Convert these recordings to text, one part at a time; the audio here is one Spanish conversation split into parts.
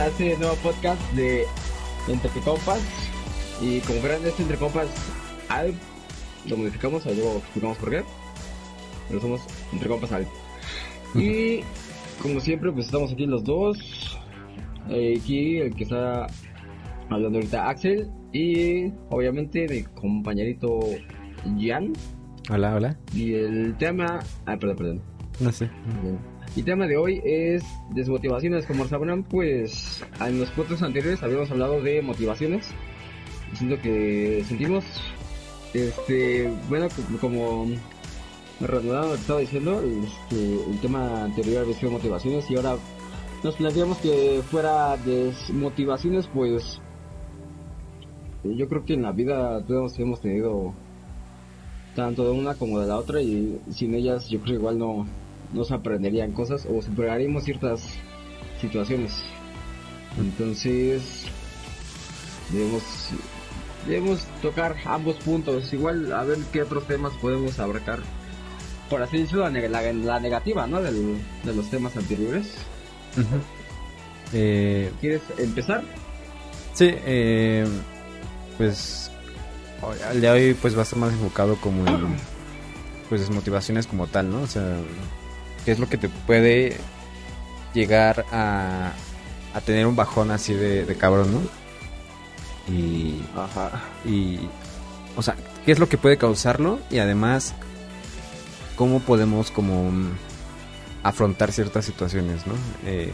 a este nuevo podcast de Entre Compas. Y como verán, este Entre Compas al lo modificamos, luego explicamos por qué. Pero somos Entre Compas al. Y como siempre, pues estamos aquí los dos. Eh, aquí el que está hablando ahorita, Axel. Y obviamente mi compañerito Jan. Hola, hola. Y el tema. Ah, perdón, perdón. No sé. El tema de hoy es desmotivaciones. Como sabrán, pues en los podcasts anteriores habíamos hablado de motivaciones. Siento que sentimos, este, bueno, como Reanudado estaba diciendo, este, el tema anterior había sido motivaciones y ahora nos planteamos que fuera desmotivaciones, pues yo creo que en la vida todos hemos tenido tanto de una como de la otra y sin ellas yo creo que igual no, no se aprenderían cosas o superaríamos ciertas situaciones. Entonces debemos debemos tocar ambos puntos, igual a ver qué otros temas podemos abarcar. Por así decirlo, la, la, la negativa, ¿no? Del, de los temas anteriores. eh, ¿Quieres empezar? sí, eh, pues el de hoy pues va a estar más enfocado como en pues desmotivaciones como tal, ¿no? O sea, qué es lo que te puede llegar a, a tener un bajón así de, de cabrón, ¿no? Y, Ajá. y, o sea, qué es lo que puede causarlo y además cómo podemos como afrontar ciertas situaciones, ¿no? Eh,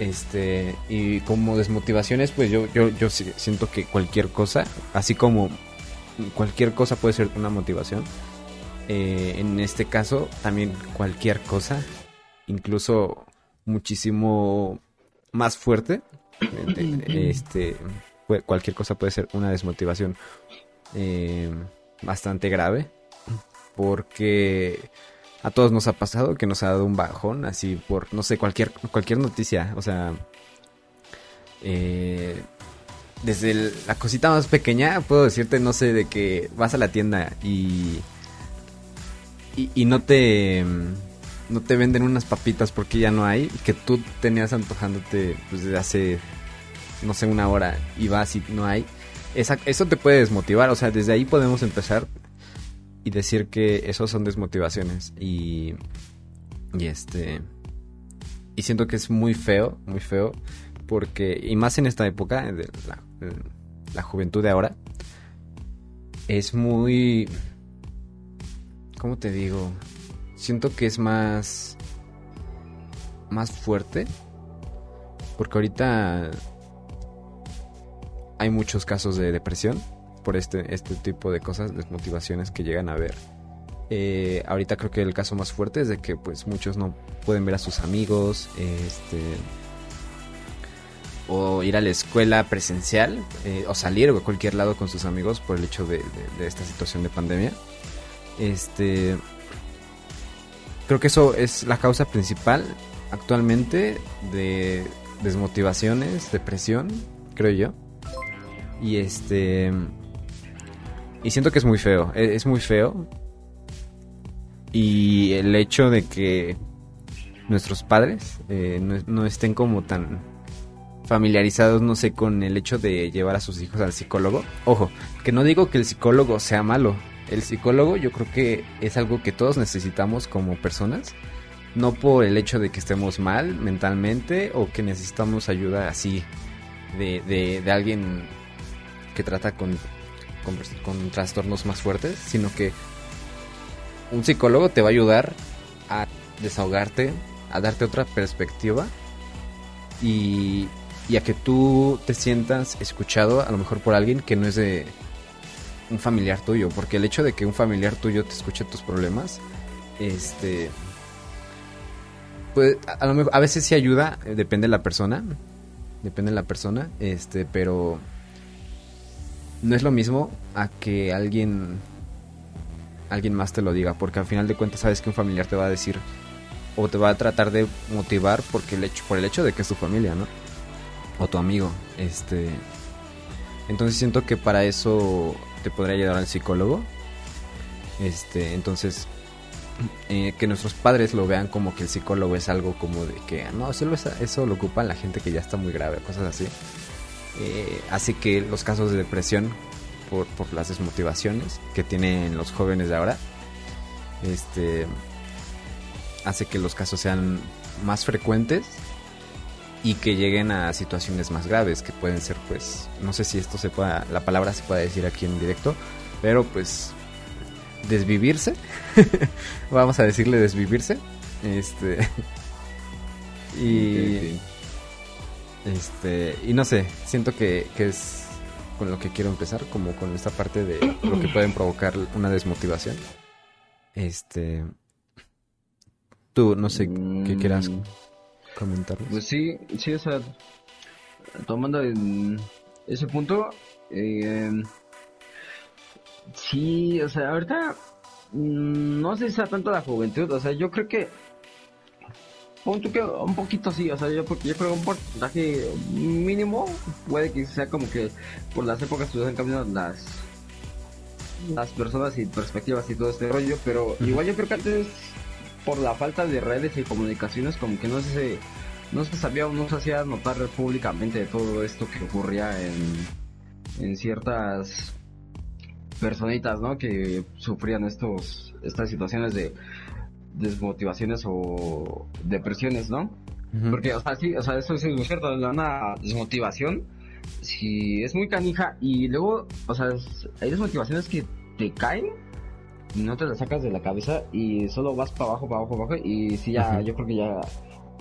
este, y como desmotivaciones, pues yo, yo, yo siento que cualquier cosa, así como cualquier cosa puede ser una motivación, eh, en este caso también cualquier cosa, incluso muchísimo más fuerte, eh, este, cualquier cosa puede ser una desmotivación eh, bastante grave, porque a todos nos ha pasado que nos ha dado un bajón así por no sé cualquier cualquier noticia o sea eh, desde el- la cosita más pequeña puedo decirte no sé de que vas a la tienda y y, no te no te venden unas papitas porque ya no hay que tú tenías antojándote pues desde hace no sé una hora y vas y no hay eso te puede desmotivar. O sea desde ahí podemos empezar y decir que esos son desmotivaciones. Y y este y siento que es muy feo muy feo porque y más en esta época de la, la juventud de ahora es muy cómo te digo siento que es más más fuerte porque ahorita hay muchos casos de depresión por este, este tipo de cosas, desmotivaciones que llegan a ver. Eh, ahorita creo que el caso más fuerte es de que pues muchos no pueden ver a sus amigos, este o ir a la escuela presencial, eh, o salir o a cualquier lado con sus amigos por el hecho de, esta situación de pandemia. Este creo que eso es la causa principal actualmente de desmotivaciones, depresión, creo yo. Y este. Y siento que es muy feo. e- Es muy feo. Y el hecho de que nuestros padres eh, no, no estén como tan familiarizados, no sé, con el hecho de llevar a sus hijos al psicólogo. Ojo, que no digo que el psicólogo sea malo. El psicólogo yo creo que es algo que todos necesitamos como personas. No por el hecho de que estemos mal mentalmente o que necesitamos ayuda así de, de, alguien que trata con, con, con trastornos más fuertes, sino que un psicólogo te va a ayudar a desahogarte, a darte otra perspectiva y, y a que tú te sientas escuchado a lo mejor por alguien que no es de un familiar tuyo, porque el hecho de que un familiar tuyo te escuche tus problemas, este, pues a, lo mejor a veces sí ayuda, eh, depende de la persona, depende de la persona, este, pero no es lo mismo a que alguien alguien más te lo diga, porque al final de cuentas sabes que un familiar te va a decir o te va a tratar de motivar porque el hecho por el hecho de que es tu familia, ¿no? O tu amigo, este entonces siento que para eso te podría ayudar al psicólogo. Este, entonces eh, que nuestros padres lo vean como que el psicólogo es algo como de que no, solo eso, eso lo ocupa la gente que ya está muy grave, cosas así. Eh, hace que los casos de depresión por, por las desmotivaciones que tienen los jóvenes de ahora, este, hace que los casos sean más frecuentes y que lleguen a situaciones más graves que pueden ser pues no sé si esto se pueda la palabra se puede decir aquí en directo pero pues desvivirse vamos a decirle desvivirse este y este y no sé siento que, que es con lo que quiero empezar como con esta parte de lo que pueden provocar una desmotivación. Este tú no sé qué quieras Mm, comentarnos Pues sí, sí, o sea, tomando en ese punto, eh, sí, o sea, ahorita mm, no sé si sea tanto la juventud, o sea, yo creo que pon tú que un poquito sí, o sea, yo, yo creo que un porcentaje mínimo puede que sea como que por las épocas han cambiado las las personas y perspectivas y todo este rollo, pero igual yo creo que antes por la falta de redes y comunicaciones como que no se no se sabía o no se hacía notar públicamente de todo esto que ocurría en, en ciertas personitas, ¿no? Que sufrían estos estas situaciones de desmotivaciones o depresiones, ¿no? Porque, o sea, sí, o sea, eso es cierto, una desmotivación, si es muy canija y luego, o sea, hay desmotivaciones que te caen no te las sacas de la cabeza y solo vas para abajo, para abajo, para abajo y sí ya, yo creo que ya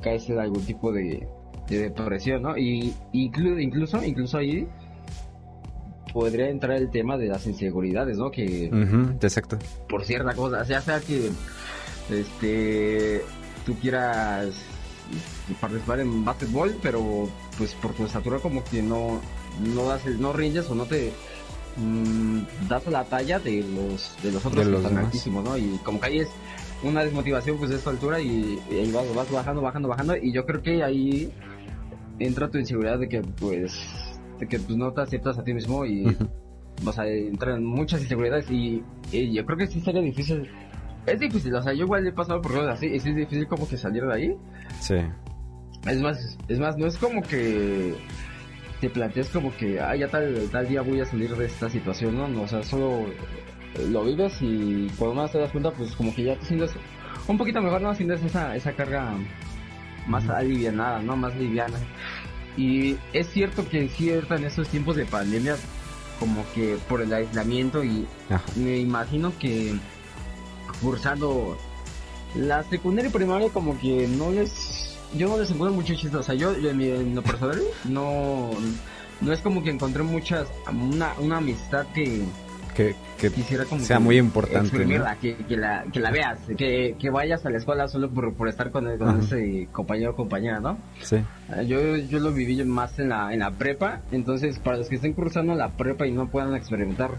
caes en algún tipo de, de depresión, ¿no? Y inclu- incluso, incluso ahí podría entrar el tema de las inseguridades, ¿no? Que Ujú, exacto por cierta cosa, ya sea que este tú quieras participar en básquetbol, pero pues por tu estatura como que no no das no rindes o no te mm, das la talla de los de los otros De que están altísimos, ¿no? Y como que ahí es una desmotivación pues de esta altura y, vas, vas bajando, bajando, bajando y yo creo que ahí entra tu inseguridad de que pues de que pues no te aceptas a ti mismo y Ujú. o sea, entran muchas inseguridades y, y yo creo que sí sería difícil. Es difícil, o sea, yo igual he pasado por cosas así y sí es difícil como que salir de ahí. sí Es más, es más, no es como que te plantees como que, ah, ya tal, tal día voy a salir de esta situación, ¿no? O sea, solo lo vives y cuando más te das cuenta, pues como que ya te sientes un poquito mejor, ¿no? Sientes esa, esa carga más Ujú. alivianada, ¿no? Más liviana. Y es cierto que sí, ahorita en estos tiempos de pandemia, como que por el aislamiento y Ajá. me imagino que cursando la secundaria y primaria como que no les yo no les encuentro mucho chiste o sea yo, yo en, mi- en lo personal no no es como que encontré muchas una, una amistad que que, que quisiera como sea que muy importante, exprimirla, que, que la que la veas que, que vayas a la escuela solo por, por estar con, con Ajá. ese compañero o compañera no sí. Ah, yo, yo lo viví más en la, en la prepa, entonces para los que estén cursando la prepa y no puedan experimentar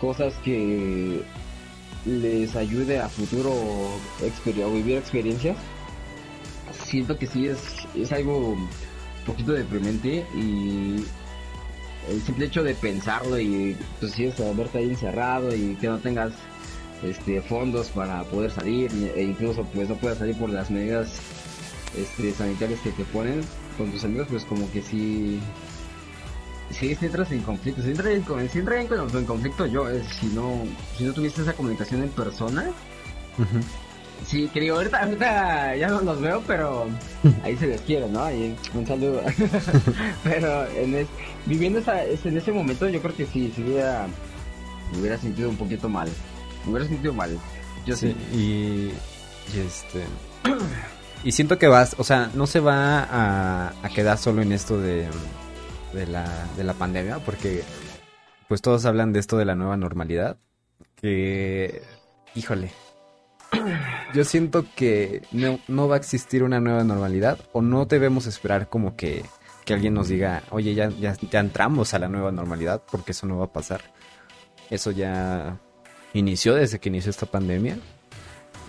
cosas que les ayude a futuro vivir experiencias, siento que sí es, es algo un poquito deprimente y el simple hecho de pensarlo y pues sí es verte ahí encerrado y que no tengas este fondos para poder salir e incluso pues no puedas salir por las medidas este, sanitarias que te ponen con tus amigos, pues como que sí, sí, sí entras en conflicto, si entras en, entra en, en conflicto yo, si no, si no tuviste esa comunicación en persona. Sí, que digo, ahorita, ahorita ya no los veo, pero ahí se les quiere, ¿no? Ahí, un saludo. pero en es- viviendo esa, en ese momento yo creo que sí, sí hubiera, me hubiera sentido un poquito mal, me hubiera sentido mal, yo sí. Sí, y, y este y siento que vas, o sea, no se va a, a quedar solo en esto de, de la de la pandemia, porque pues todos hablan de esto de la nueva normalidad, que híjole. Yo siento que no, no va a existir una nueva normalidad o no debemos esperar como que, que alguien nos diga, oye, ya, ya, entramos a la nueva normalidad, porque eso no va a pasar. Eso ya inició desde que inició esta pandemia.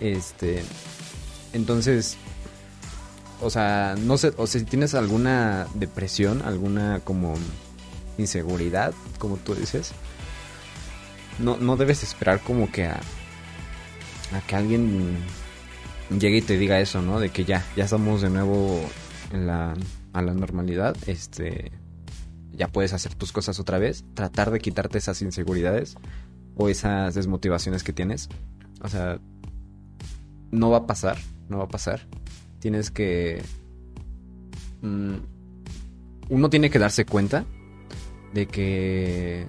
Este, entonces, o sea, no sé, o si tienes alguna depresión, alguna como inseguridad, como tú dices, no, no debes esperar como que a, a que alguien llegue y te diga eso, ¿no? De que ya, ya estamos de nuevo en la, a la normalidad, este, ya puedes hacer tus cosas otra vez, tratar de quitarte esas inseguridades o esas desmotivaciones que tienes. O sea, no va a pasar, no va a pasar. Tienes que... Mm, uno tiene que darse cuenta de que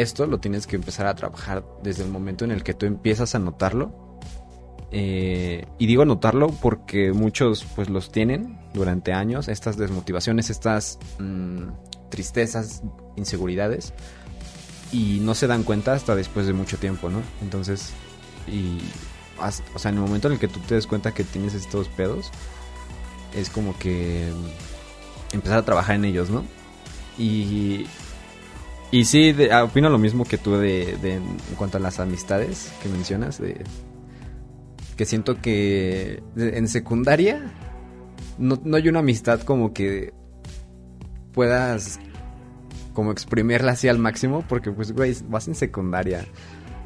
esto lo tienes que empezar a trabajar desde el momento en el que tú empiezas a notarlo. Eh, y digo notarlo porque muchos pues los tienen durante años, estas desmotivaciones, estas mm, tristezas, inseguridades, y no se dan cuenta hasta después de mucho tiempo, ¿no? Entonces, y, o sea, en el momento en el que tú te des cuenta que tienes estos pedos, es como que empezar a trabajar en ellos, ¿no? Y, y sí, ah, opino lo mismo que tú de, de, en cuanto a las amistades que mencionas, de que siento que en secundaria no, no hay una amistad como que puedas como exprimirla así al máximo, porque pues, güey, vas en secundaria.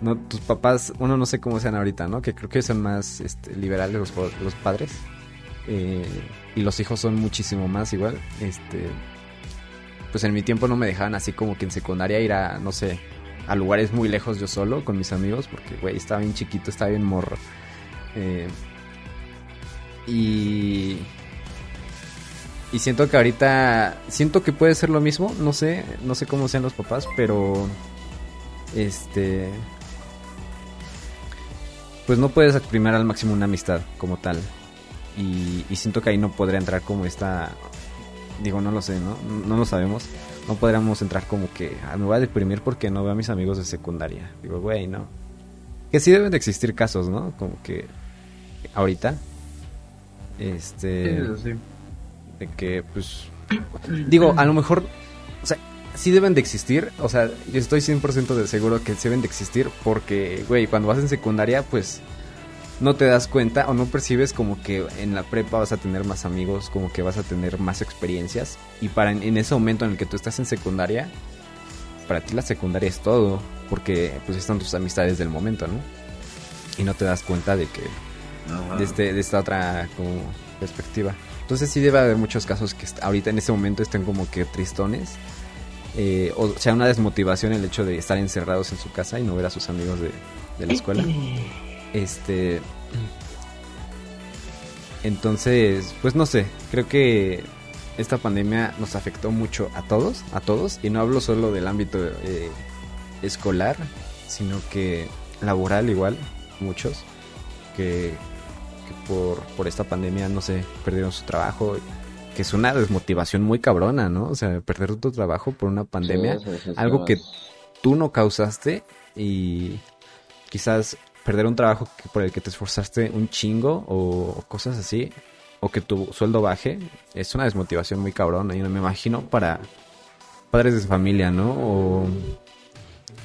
No, tus papás, uno no sé cómo sean ahorita, ¿no? Que creo que son más este, liberales los, los padres. Eh, y los hijos son muchísimo más igual. Este, pues en mi tiempo no me dejaban así como que en secundaria ir a, no sé, a lugares muy lejos yo solo con mis amigos, porque, güey, estaba bien chiquito, estaba bien morro. Eh, y y siento que ahorita. Siento que puede ser lo mismo. No sé. No sé cómo sean los papás. Pero. Este. Pues no puedes exprimir al máximo una amistad como tal. Y, siento que ahí no podría entrar como esta. Digo, no lo sé, ¿no? No lo sabemos. No podríamos entrar como que. Ah, me voy a deprimir porque no veo a mis amigos de secundaria. Digo, güey, no. Que sí deben de existir casos, ¿no? Como que. Ahorita. Este. Sí, sí de que, pues, digo, a lo mejor, o sea, sí deben de existir, o sea, yo estoy 100% de seguro que deben de existir porque, güey, cuando vas en secundaria, pues, no te das cuenta o no percibes como que en la prepa vas a tener más amigos, como que vas a tener más experiencias y para en, ese momento en el que tú estás en secundaria, para ti la secundaria es todo, porque pues están tus amistades del momento, ¿no? Y no te das cuenta de que de, este, de esta otra como perspectiva. Entonces sí debe haber muchos casos que ahorita en este momento estén como que tristones. Eh, o sea, una desmotivación el hecho de estar encerrados en su casa y no ver a sus amigos de, la escuela. Este. Entonces, pues no sé, creo que esta pandemia nos afectó mucho a todos, a todos, y no hablo solo del ámbito eh, escolar, sino que laboral igual, muchos, que por, por esta pandemia, no sé, perdieron su trabajo, que es una desmotivación muy cabrona, ¿no? O sea, perder tu trabajo por una pandemia, algo que tú no causaste y quizás perder un trabajo por el que te esforzaste un chingo o cosas así, o que tu sueldo baje, es una desmotivación muy cabrona. Y no me imagino para padres de familia, ¿no? O,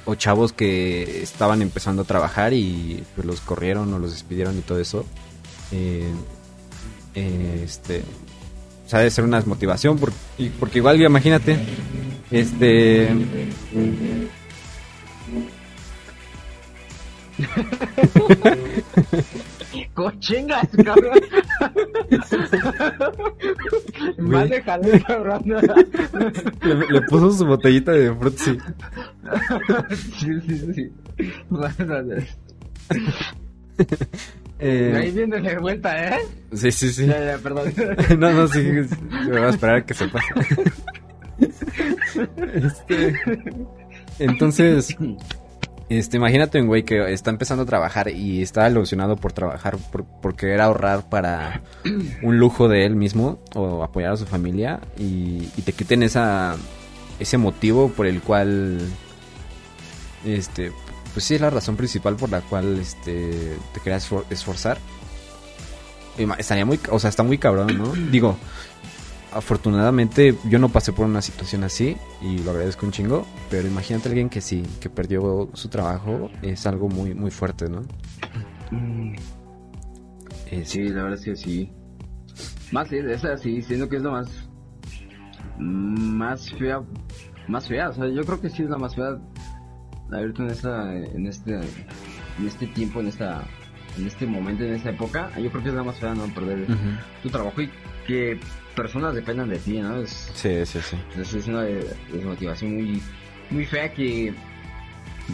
o chavos que estaban empezando a trabajar y pues los corrieron o los despidieron y todo eso. Eh, este, o sea, debe ser una desmotivación, porque, porque igual, imagínate, este... Cochingas, cabrón. Más de cabrón. Le, le, puso su botellita de frutzi. sí, sí, sí. Eh... Ahí viéndole vuelta, ¿eh? Sí, sí, sí. Ya, ya, perdón. no, no, sí, me voy a esperar a que se pase. este... Entonces, este, imagínate un güey que está empezando a trabajar y está ilusionado por trabajar, por, por querer ahorrar para un lujo de él mismo o apoyar a su familia y, te quiten esa, ese motivo por el cual este pues sí es la razón principal por la cual este te querías esforzar. Estaría muy, o sea, está muy cabrón, ¿no? Digo, afortunadamente yo no pasé por una situación así y lo agradezco un chingo, pero imagínate a alguien que sí, que perdió su trabajo, es algo muy muy fuerte, ¿no? Mm. Sí, la verdad es que sí. Más es así, siendo que es lo más más fea, más fea, o sea, yo creo que sí es la más fea ahorita en esta, en este, en este tiempo, en esta en este momento, en esta época, yo creo que es la más fea, ¿no? Perder tu trabajo y que personas dependan de ti, ¿no? Es, sí, sí, sí. Es, una desmotivación muy, muy fea que,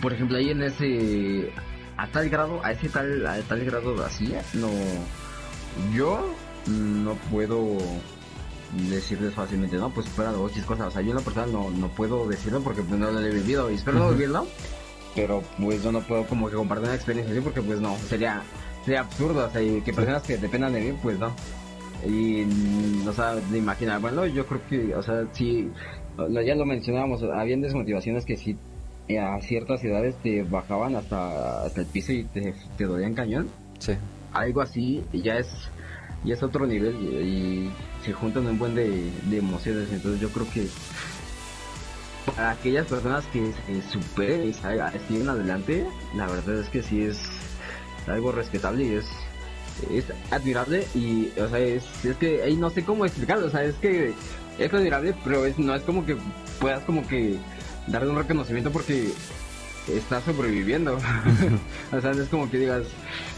por ejemplo, ahí en ese, a tal grado, a ese tal, a tal grado de así, no, yo no puedo decirles fácilmente, no, pues espera dos cosas, o sea, yo en la persona no, no puedo decirlo porque pues, no lo he vivido y espero no vivirlo, pero pues yo no puedo como que compartir una experiencia así porque pues no, sería, sería absurdo, o sea, y que personas que dependan de mí, pues no. Y, o sea, de imaginar, bueno, yo creo que, o sea, sí, ya lo mencionábamos, habían desmotivaciones que sí a ciertas ciudades te bajaban hasta, hasta el piso y te, te dolían cañón. Sí. Algo así ya es, ya es otro nivel y, se juntan un buen de, de emociones. Entonces yo creo que para aquellas personas que se superen y siguen adelante, la verdad es que sí es algo respetable y es, es admirable y, o sea, es, es que ahí no sé cómo explicarlo, o sea, es que es admirable, pero es, no es como que puedas como que darle un reconocimiento porque estás sobreviviendo. o sea, no es como que digas,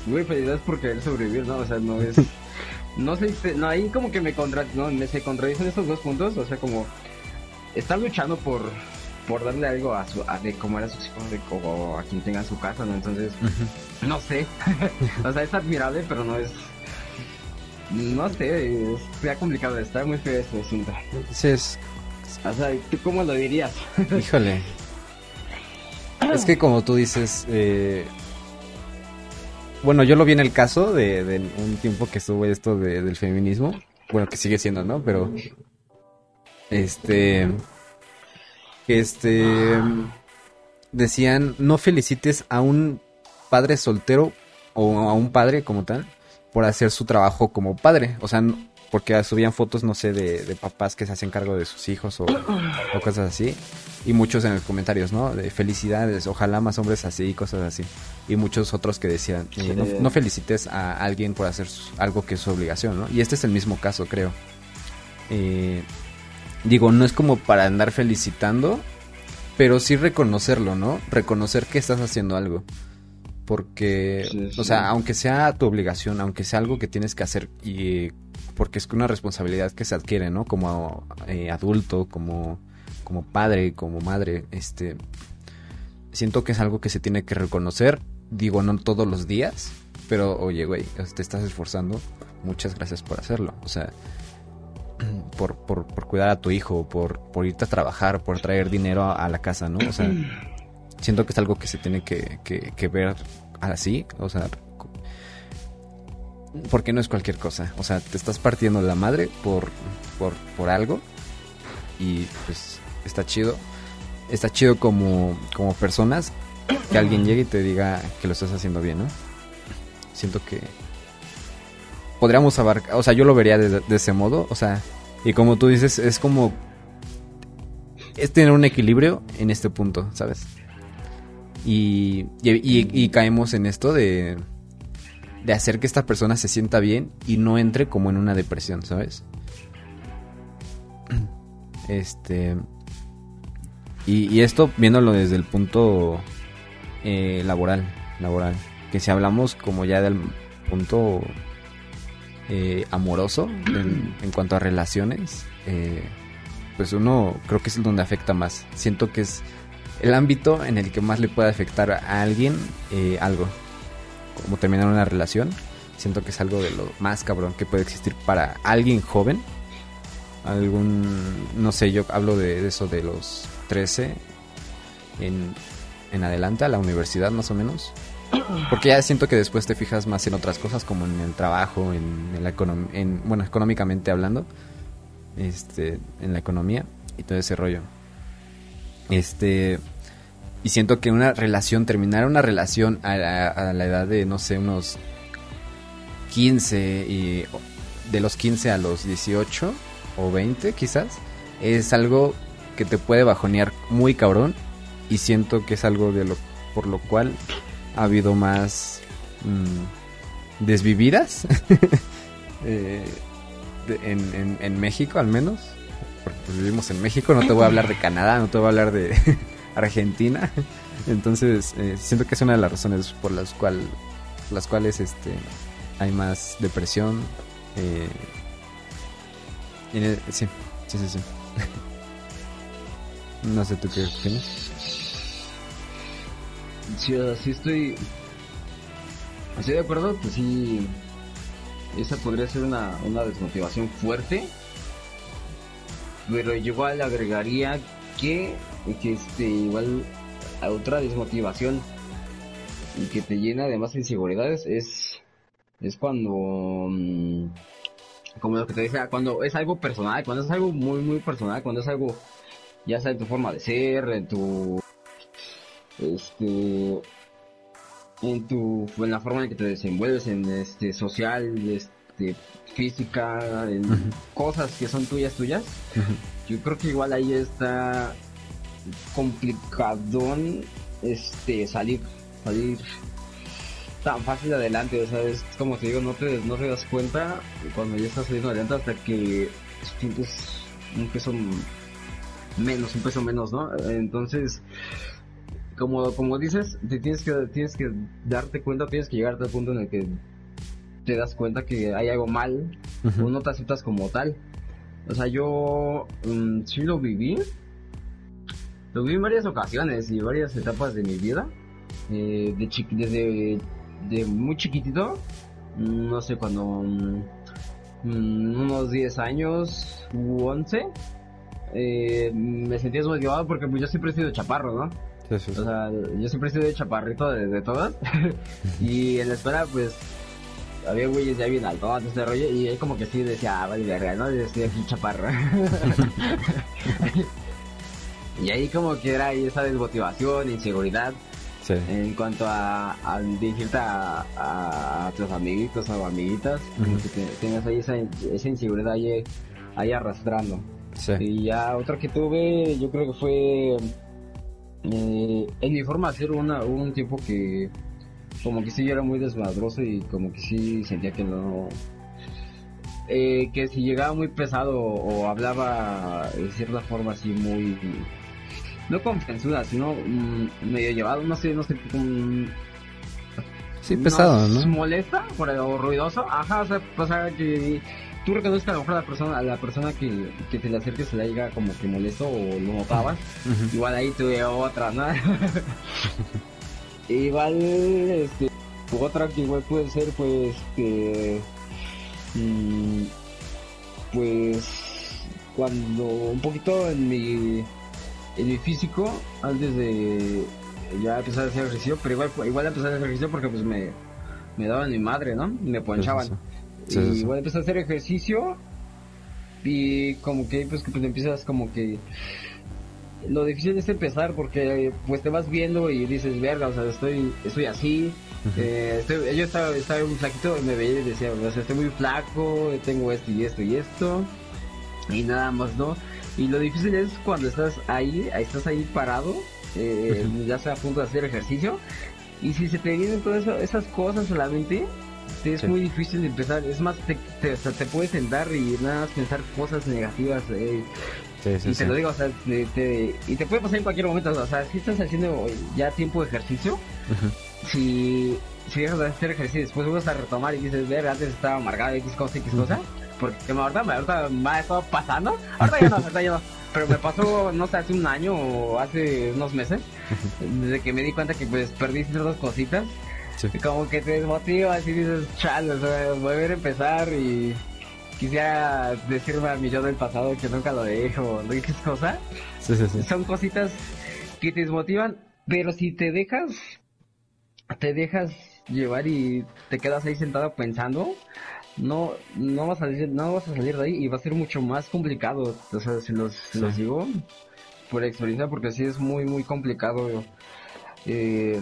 muy felicidades por querer sobrevivir, ¿no? O sea, no es... No sé, no, ahí como que me, contra, no, me se contradicen estos dos puntos, o sea, como está luchando por por darle algo a su a de comer a sus hijos de, o a quien tenga su casa no entonces no sé. O sea es admirable pero no es no sé es complicado está muy feo este asunto. Sí es o sea tú cómo lo dirías híjole. Es que como tú dices eh... bueno yo lo vi en el caso de, de un tiempo que estuvo esto de, del feminismo bueno que sigue siendo no pero este. Este. Decían: no felicites a un padre soltero o a un padre como tal por hacer su trabajo como padre. O sea, porque subían fotos, no sé, de, papás que se hacen cargo de sus hijos o, cosas así. Y muchos en los comentarios, ¿no? De felicidades, ojalá más hombres así y cosas así. Y muchos otros que decían, eh, no, no, felicites a alguien por hacer algo que es su obligación, ¿no? Y este es el mismo caso, creo. Eh, digo, no es como para andar felicitando, pero sí reconocerlo, ¿no? Reconocer que estás haciendo algo. Porque, o sea, aunque sea tu obligación, aunque sea algo que tienes que hacer, y porque es una responsabilidad que se adquiere, ¿no? Como eh, adulto, como, como padre, como madre, este, siento que es algo que se tiene que reconocer, digo, no todos los días, pero oye, güey, te estás esforzando, muchas gracias por hacerlo, o sea, por, por, cuidar a tu hijo, por, por irte a trabajar, por traer dinero a, la casa, ¿no? O sea, siento que es algo que se tiene que, que, ver así, o sea, porque no es cualquier cosa, o sea, te estás partiendo la madre por, por, por algo y pues está chido, está chido como, como personas que alguien llegue y te diga que lo estás haciendo bien, ¿no? Siento que podríamos abarcar, o sea, yo lo vería de, ese modo, o sea, y como tú dices, es como, es tener un equilibrio en este punto, ¿sabes? Y, y, caemos en esto de, de hacer que esta persona se sienta bien y no entre como en una depresión, ¿sabes? Este. Y, esto viéndolo desde el punto eh, laboral, laboral. Que si hablamos como ya del punto eh, amoroso en, cuanto a relaciones, eh, pues uno creo que es donde afecta más. Siento que es el ámbito en el que más le puede afectar a alguien eh, algo. Como terminar una relación, siento que es algo de lo más cabrón que puede existir para alguien joven. Algún, no sé, yo hablo de, eso de los 13 en, en adelante a la universidad más o menos porque ya siento que después te fijas más en otras cosas, como en el trabajo, en, en bueno, económicamente hablando, este, en la economía y todo ese rollo. Este, y siento que una relación, terminar una relación a la, edad de, no sé, unos 15 y de los 15 a los 18 o 20 quizás, es algo que te puede bajonear muy cabrón y siento que es algo de lo por lo cual ha habido más mm, desvividas eh, en, México al menos. Porque pues, vivimos en México, no te voy a hablar de Canadá, no te voy a hablar de Argentina. Entonces, eh, siento que es una de las razones por las, cual, las cuales este, hay más depresión. Eh, sí, sí, sí, sí. no sé tú qué opinas. Sí, sí estoy... Estoy de acuerdo que sí... Esa podría ser una, una desmotivación fuerte. Pero igual agregaría que, que este, igual a otra desmotivación y que te llena de más inseguridades es, es cuando, mm, como lo que te decía, cuando es algo personal, cuando es algo muy, muy personal, cuando es algo, ya sea en tu forma de ser, en tu, este, en tu, en la forma en que te desenvuelves, en este, social, este, física, en cosas que son tuyas, tuyas. Yo creo que igual ahí está complicadón este salir salir tan fácil adelante o sea es como te digo no te no te das cuenta cuando ya estás saliendo adelante hasta que sientes un peso menos un peso menos no entonces como como dices te tienes que tienes que darte cuenta tienes que llegar al punto en el que te das cuenta que hay algo mal o no te aceptas como tal o sea yo um, sí lo viví lo vi en varias ocasiones y varias etapas de mi vida. Eh, de desde de muy chiquitito, no sé, cuando mm, mm, unos 10 años u 11, eh, me sentía desmotivado porque pues, yo siempre he sido chaparro, ¿no? O sea, yo siempre he sido de chaparrito de, todas. y en la escuela, pues, había güeyes ya bien altos, este rollo, y él como que sí decía, ah, vale, verga, ¿no? Yo estoy aquí chaparro. Y ahí como que era esa desmotivación, inseguridad. En cuanto a, a dirigirte a, tus amiguitos o amiguitas, que tengas ahí esa, esa inseguridad ahí, ahí arrastrando. Y ya otra que tuve, yo creo que fue eh, en mi forma de ser una, un tiempo que como que sí era muy desmadroso y como que sí sentía que no... Eh, que si llegaba muy pesado o hablaba de cierta forma así muy no con censura, sino mm, medio llevado, no sé, no sé, un, sí, pesado, ¿no? molesta o ruidoso, ajá, o sea, pasa que tú reconoces que a lo mejor a la persona, a la persona que, que te le acerques se la llega como que molesto o lo notabas, igual ahí tuve otra, ¿no? igual, este, otra que igual puede ser, pues, que, mm, pues, cuando un poquito en mi en mi físico antes de ya empezar a hacer ejercicio, pero igual, igual empezar a hacer ejercicio porque pues me, me daban mi madre, ¿no? Me ponchaban. Y igual empecé a hacer ejercicio y como que pues que pues empiezas como que lo difícil es empezar porque pues te vas viendo y dices verga o sea estoy estoy así eh, estoy, yo estaba, estaba muy flaquito y me veía y decía o sea estoy muy flaco tengo esto y esto y esto y nada más no y lo difícil es cuando estás ahí, estás ahí parado, eh, ya sea a punto de hacer ejercicio, y si se te vienen todas esas cosas a la mente, te es muy difícil de empezar. Es más, te, te, puedes sentar y nada más pensar cosas negativas. Eh, y te lo digo, o sea, te, y te puede pasar en cualquier momento. O sea, si estás haciendo ya tiempo de ejercicio, si, si dejas de hacer ejercicio y después vas a retomar y dices, ver, antes estaba amargado, X cosa, X cosa porque ahorita, ahorita me ha estado pasando, ahorita ya no, ahorita ya no, pero me pasó, no sé, hace un año o hace unos meses, desde que me di cuenta que pues perdí ciertas cositas, como que te desmotivas y dices, chale, o sea, volver a empezar y quisiera decirme a mi yo del pasado que nunca lo dejo, ¿no? ¿Qué cosa? Sí, sí, sí. Son cositas que te desmotivan, pero si te dejas, te dejas llevar y te quedas ahí sentado pensando, no, no vas a salir, no vas a salir de ahí y va a ser mucho más complicado. O sea, si los, digo por experiencia, porque sí es muy, muy complicado. Eh,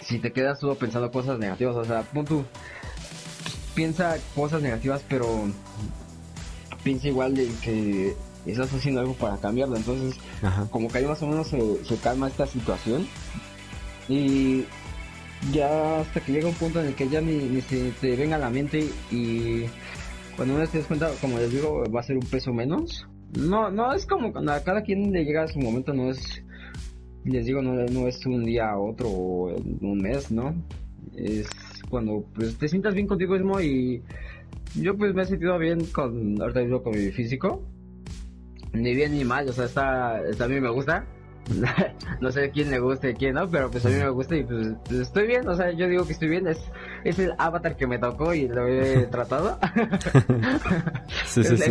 si te quedas todo pensando cosas negativas, o sea, punto, piensa cosas negativas, pero piensa igual de que estás haciendo algo para cambiarlo. Entonces, como que ahí más o menos se, se calma esta situación. Y ya hasta que llega un punto en el que ya ni, se te venga a la mente y cuando uno se des cuenta, como les digo, va a ser un peso menos. No, no es como cuando a cada quien le llega a su momento, no es les digo, no, no es un día a otro o un mes, ¿no? Es cuando pues te sientas bien contigo mismo y yo pues me he sentido bien con, ahorita con mi físico. Ni bien ni mal, o sea, está, está a mí me gusta. no sé quién le guste y quién no, pero pues a mí me gusta y pues, pues, estoy bien, o sea, yo digo que estoy bien, es, es el avatar que me tocó y lo he tratado. sí, sí, sí.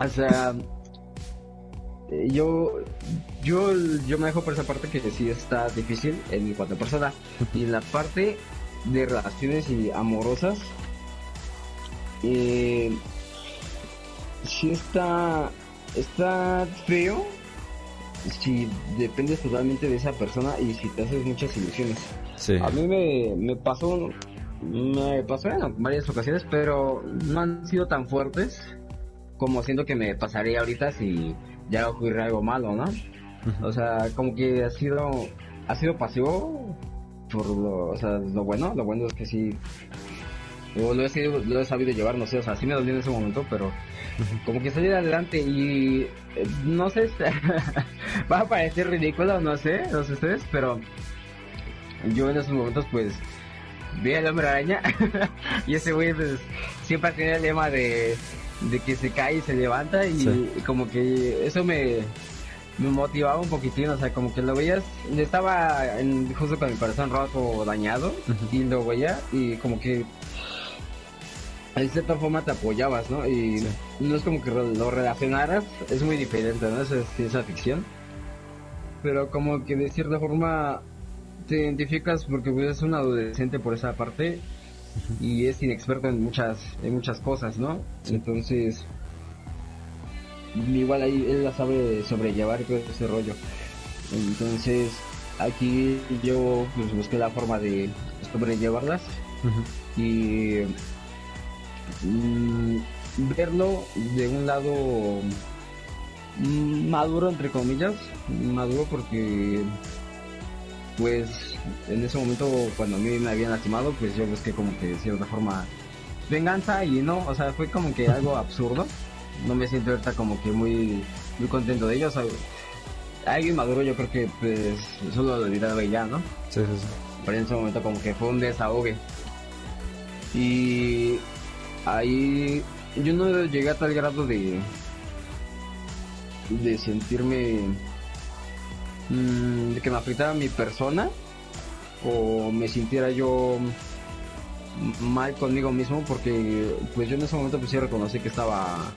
O sea, yo, yo, yo me dejo por esa parte que sí está difícil en cuanto a persona. Y en la parte de relaciones y amorosas, eh, sí está, está feo si dependes totalmente de esa persona y si te haces muchas ilusiones. Sí. A mí me, me pasó, me pasó en varias ocasiones, pero no han sido tan fuertes como siento que me pasaría ahorita si ya ocurriera algo malo, ¿no? O sea, como que ha sido, ha sido pasivo por lo, o sea, lo bueno, lo bueno es que sí, lo, he, sido- lo he sabido llevar, no sé, o sea, sí me dolió en ese momento, pero como que salir adelante y eh, no sé, va a parecer ridículo, no sé, no sé ustedes, pero yo en esos momentos pues vi al hombre araña y ese güey pues siempre tenía el lema de, de que se cae y se levanta y, Sí. y como que eso me, me motivaba un poquitín, o sea, como que lo veías, yo estaba en- justo con mi corazón roto, dañado Ujú. y lo veía y como que de cierta forma te apoyabas, ¿no? Y Sí. no es como que lo relacionaras, es muy diferente, ¿no? Eso es ciencia ficción. Pero como que de cierta forma te identificas porque pues, es un adolescente por esa parte y es inexperto en muchas en muchas cosas, ¿no? Sí. Entonces igual ahí él la sabe sobrellevar y todo ese rollo. Entonces aquí yo pues busqué la forma de sobrellevarlas Ujú. y mm, verlo de un lado maduro entre comillas maduro porque pues en ese momento cuando a mí me habían lastimado pues yo busqué como que de cierta forma venganza y no o sea fue como que algo absurdo no me siento ahorita como que muy muy contento de ello o sea, alguien maduro yo creo que pues solo lo olvidaba ya no Sí, sí, sí. pero en ese momento como que fue un desahogue. Y ahí yo no llegué a tal grado de de sentirme mm, de que me afectara mi persona o me sintiera yo mal conmigo mismo porque pues yo en ese momento pues sí reconocí que estaba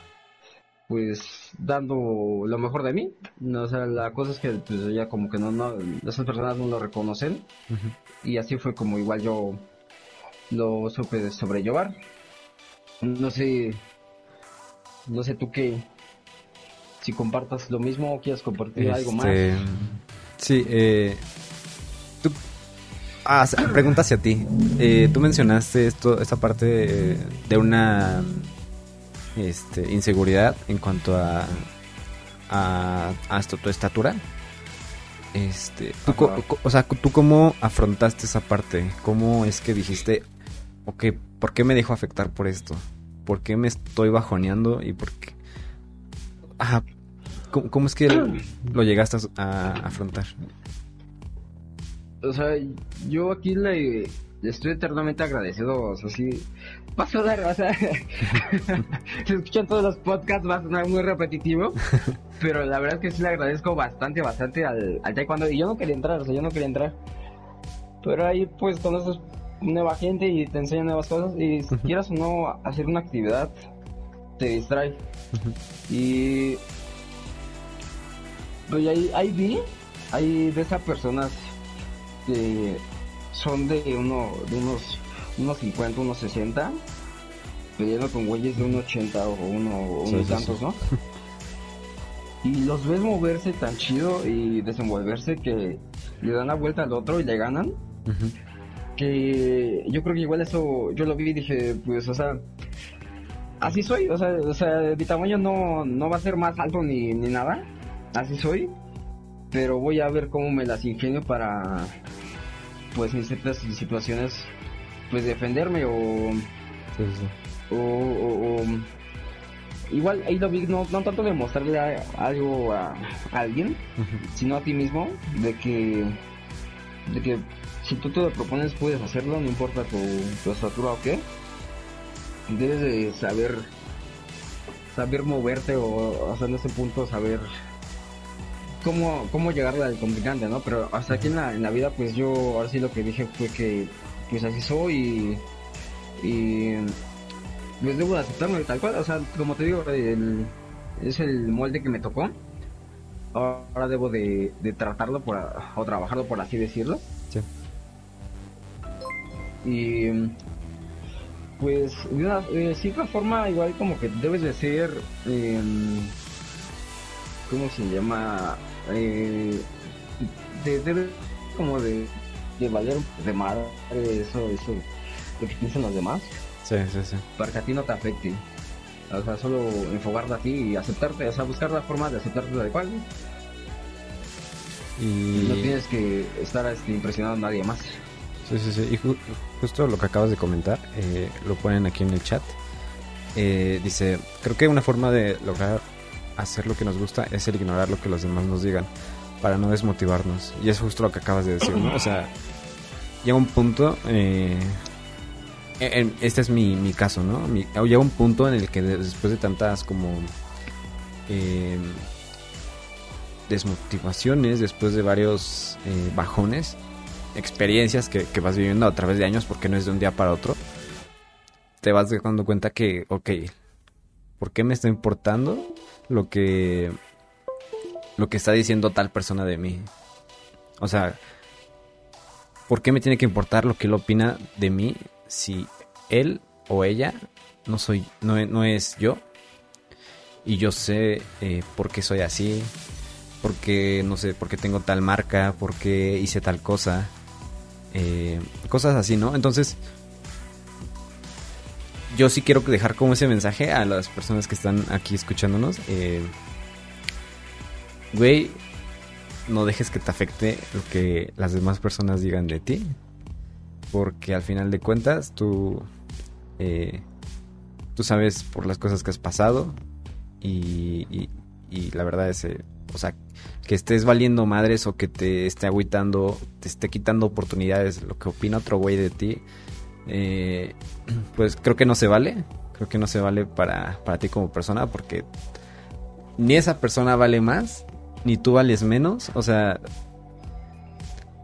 pues dando lo mejor de mí. No, o sea la cosa es que pues ya como que no, no esas personas no lo reconocen. Y así fue como igual yo lo supe sobrellevar. No sé, no sé tú qué, si compartas lo mismo o quieres compartir algo más. Este, Sí, eh, tú, ah, pregunta hacia ti. Eh, tú mencionaste esto, esta parte de, de una este, inseguridad en cuanto a, a, a esto, tu estatura. Este, tú, o sea, ¿tú cómo afrontaste esa parte? ¿Cómo es que dijiste, ok, ¿por qué me dejo afectar por esto? ¿Por qué me estoy bajoneando? ¿Y por qué? Ajá, ¿cómo, cómo es que lo llegaste a, afrontar? O sea, yo aquí le, le estoy eternamente agradecido, o sea, sí, va a sonar, o sea, se escuchan todos los podcasts, va a sonar muy repetitivo, pero la verdad es que sí le agradezco bastante, bastante al, al taekwondo, y yo no quería entrar, o sea, yo no quería entrar, pero ahí pues conoces nueva gente y te enseñan nuevas cosas, y si quieras o no hacer una actividad, te distrae, y pues ahí, ahí vi, hay de esas personas que son de uno de unos unos 50, unos 60 peleando con güeyes de unos 80 o uno Sí, unos sí, tantos, ¿no? Y los ves moverse tan chido y desenvolverse que le dan la vuelta al otro y le ganan. Que yo creo que igual eso yo lo vi y dije, pues, o sea, así soy, o sea, o sea mi tamaño no, no va a ser más alto ni, ni nada, así soy, pero voy a ver cómo me las ingenio para, pues, en ciertas situaciones, pues, defenderme o, Sí, sí, o, o, o- igual ahí lo vi, no, no tanto de mostrarle algo a, alguien, sino a ti mismo, de que, de que si tú te lo propones puedes hacerlo, no importa tu, tu estatura o qué. Debes de saber saber moverte o hasta en ese punto saber cómo, cómo llegarle al complicante, ¿no? Pero hasta aquí en la, en la vida, pues yo ahora sí lo que dije fue que pues así soy y, y pues debo de aceptarme tal cual, o sea, como te digo, es el molde que me tocó. Ahora debo de, de tratarlo por, o trabajarlo por así decirlo. Sí. Y pues de una cierta forma igual como que debes de ser eh, ¿cómo se llama? Eh, debe como de, de valer de madre eso, eso, lo que piensan los demás. Sí, sí, sí. Para que a ti no te afecte. O sea, solo enfocarte a ti y aceptarte, o sea, buscar la forma de aceptarte de cual. Y... no tienes que estar este, impresionando a nadie más. Sí, sí, sí. Y justo lo que acabas de comentar, eh, lo ponen aquí en el chat. Eh, dice, creo que una forma de lograr hacer lo que nos gusta es el ignorar lo que los demás nos digan para no desmotivarnos. Y es justo lo que acabas de decir, ¿no? O sea, llega un punto, eh, este es mi, mi caso, ¿no? llega un punto en el que después de tantas como desmotivaciones, después de varios bajones, experiencias que, vas viviendo a través de años, porque no es de un día para otro, te vas dando cuenta que, ok, ¿por qué me está importando lo que, lo que está diciendo tal persona de mí? O sea, ¿por qué me tiene que importar lo que él opina de mí si él o ella no soy, no, no es yo? Y yo sé eh, por qué soy así, porque no sé, porque tengo tal marca, porque hice tal cosa. Eh, cosas así, ¿no? Entonces, yo sí quiero dejar como ese mensaje a las personas que están aquí escuchándonos. Eh, güey, no dejes que te afecte lo que las demás personas digan de ti. Porque al final de cuentas, tú, eh, tú sabes por las cosas que has pasado. Y, y la verdad es, o sea, que estés valiendo madres o que te esté agüitando, te esté quitando oportunidades, lo que opina otro güey de ti, eh, pues creo que no se vale. Creo que no se vale para, para ti como persona porque ni esa persona vale más, ni tú vales menos. O sea,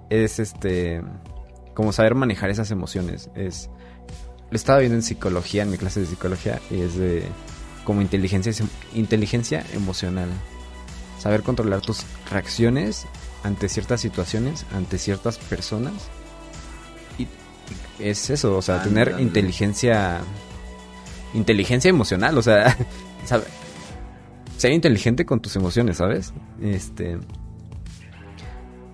es este, como saber manejar esas emociones. Es, lo estaba viendo en psicología, en mi clase de psicología, y es de como inteligencia, inteligencia emocional saber controlar tus reacciones ante ciertas situaciones, ante ciertas personas. Y es eso, o sea, tener inteligencia inteligencia emocional, o sea, ser inteligente con tus emociones, ¿sabes? Este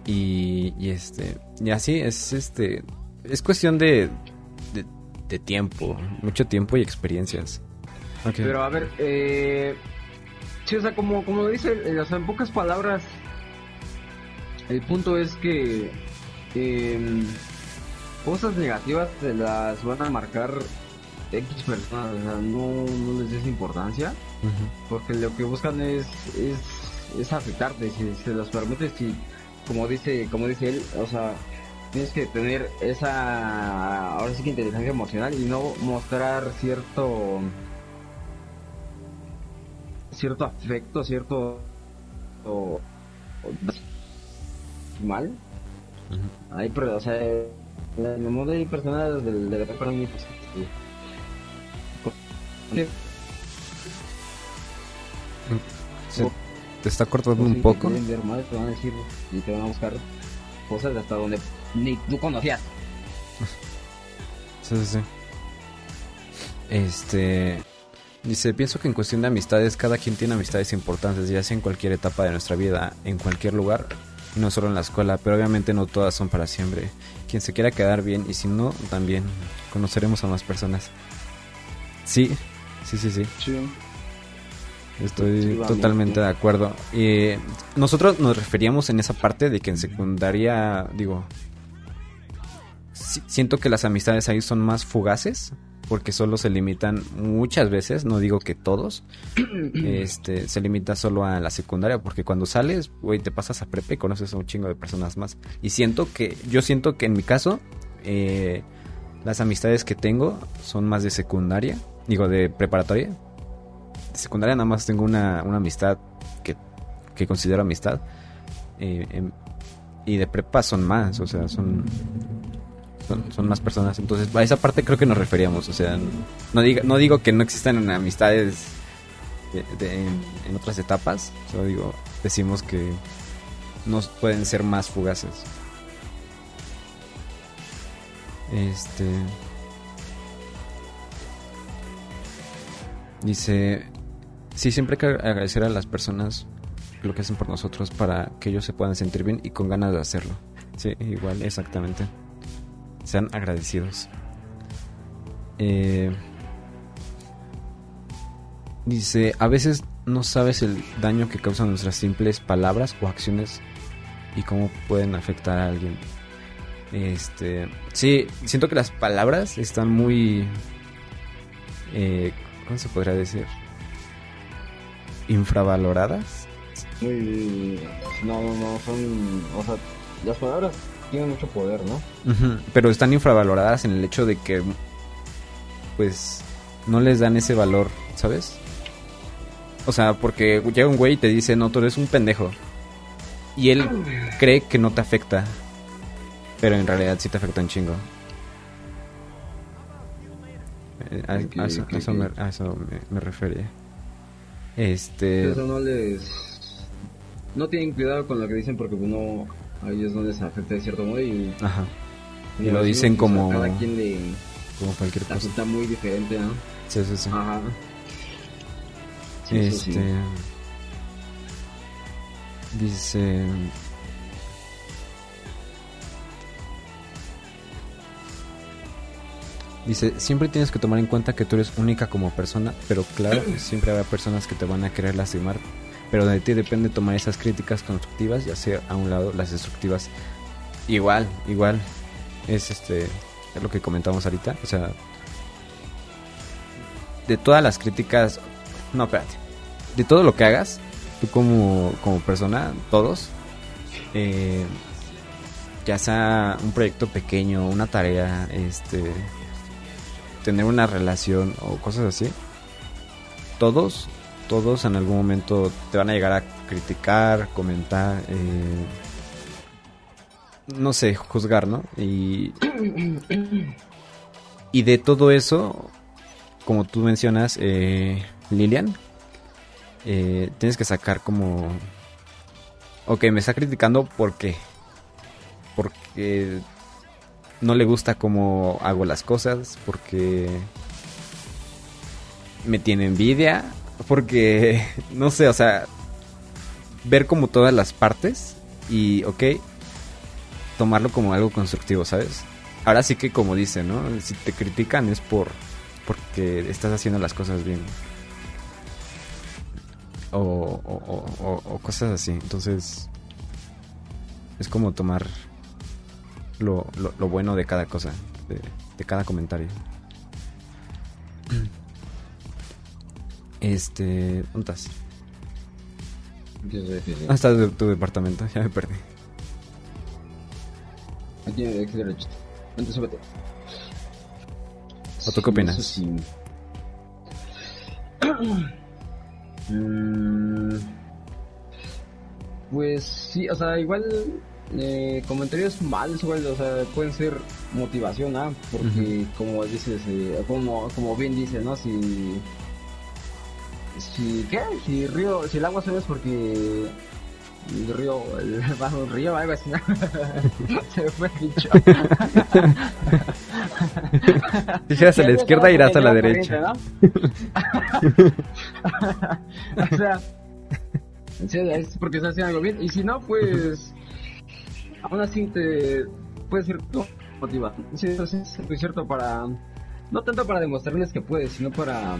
y, y este y así es este es cuestión de, de, tiempo, mucho tiempo y experiencias. Pero a ver, eh, Sí, o sea, como, como dice, en pocas palabras, el punto es que em, cosas negativas te las van a marcar X personas, o sea, no, no les des importancia, porque lo que buscan es, es, es afectarte, si se los permites, y como dice, como dice él, o sea, tienes que tener esa, ahora sí que inteligencia emocional y no mostrar cierto cierto afecto, cierto o, mal. Hay, pero, o sea, en el mundo hay personas del, del para mí, pues, Se te está cortando un poco. Te, te van a decir y te van a buscar cosas hasta donde ni tú conocías. Sí, sí, sí. Este. Dice, pienso que en cuestión de amistades, cada quien tiene amistades importantes, ya sea en cualquier etapa de nuestra vida, en cualquier lugar, y no solo en la escuela, pero obviamente no todas son para siempre. Quien se quiera quedar bien, y si no, también conoceremos a más personas. Sí, sí, sí, sí. Estoy totalmente de acuerdo. y nosotros nos referíamos en esa parte de que en secundaria, digo, siento que las amistades ahí son más fugaces porque solo se limitan muchas veces, no digo que todos, este, se limita solo a la secundaria, porque cuando sales, güey, te pasas a prepa y conoces a un chingo de personas más. Y siento que, yo siento que en mi caso, eh, las amistades que tengo son más de secundaria, digo, de preparatoria. De secundaria nada más tengo una, una amistad que, que considero amistad. Eh, em, y de prepa son más, o sea, son son, más personas. Entonces, a esa parte creo que nos referíamos. O sea, no, digo, no digo que no existan amistades en, otras etapas. Solo digo, decimos que no pueden ser más fugaces. Este. Dice. Sí, siempre hay que agradecer a las personas lo que hacen por nosotros para que ellos se puedan sentir bien y con ganas de hacerlo. Sí, igual, exactamente. Sean agradecidos. Eh, dice, a veces no sabes el daño que causan nuestras simples palabras o acciones y cómo pueden afectar a alguien. Este, sí, siento que las palabras están muy, eh, ¿cómo se podría decir? Infravaloradas. Muy, no, no, no, son, o sea, las palabras tienen mucho poder, ¿no? Pero están infravaloradas en el hecho de que, pues, no les dan ese valor, ¿sabes? O sea, porque llega un güey y te dice, no, tú eres un pendejo. Y él cree que no te afecta. Pero en realidad sí te afecta un chingo. Eh, a, eso, me, a eso me, refería. Este... Eso no les... No tienen cuidado con lo que dicen porque no a ellos no les afecta de cierto modo y, Ajá. y lo dicen como cada quien le como cualquier cosa está muy diferente ¿no? sí sí sí Ajá. este dice Dice, siempre tienes que tomar en cuenta que tú eres única como persona, pero claro, siempre habrá personas que te van a querer lastimar pero de ti depende tomar esas críticas constructivas y hacer a un lado las destructivas. Igual, igual, es este, es lo que comentamos ahorita, o sea, de todas las críticas, no, espérate, de todo lo que hagas, tú como, como persona, todos, eh, ya sea un proyecto pequeño, una tarea, este, tener una relación o cosas así, todos todos en algún momento te van a llegar a criticar, comentar, eh, no sé, juzgar, ¿no? Y, de todo eso, como tú mencionas, eh, Lilian, eh, tienes que sacar como... Ok, me está criticando porque... Porque no le gusta cómo hago las cosas, porque me tiene envidia porque, no sé, o sea, ver como todas las partes y, ok, tomarlo como algo constructivo, ¿sabes? Ahora sí que como dice, ¿no? Si te critican es por porque estás haciendo las cosas bien. O, o, o, cosas así. Entonces, es como tomar lo, bueno de cada cosa, de cada comentario. Este. ¿Dónde estás? Ah, estás de tu departamento, ya me perdí. Aquí, aquí derecho. Vente, súbete. ¿O tú qué opinas? Sí. mm, pues sí, o sea, igual eh, comentarios malos, igual, o sea, pueden ser motivación, ¿ah? Porque, como dices, eh, como, como bien dices, ¿no? Si si, ¿qué? Si río, si el agua sube es porque el río, el, bajo el río, algo así, Se fue dicho. Si giras a la izquierda, irás a la derecha. o sea, es porque estás haciendo algo bien. Y si no, pues, aún así te puede ser motiva. Sí, eso es cierto para, no tanto para demostrarles que puedes, sino para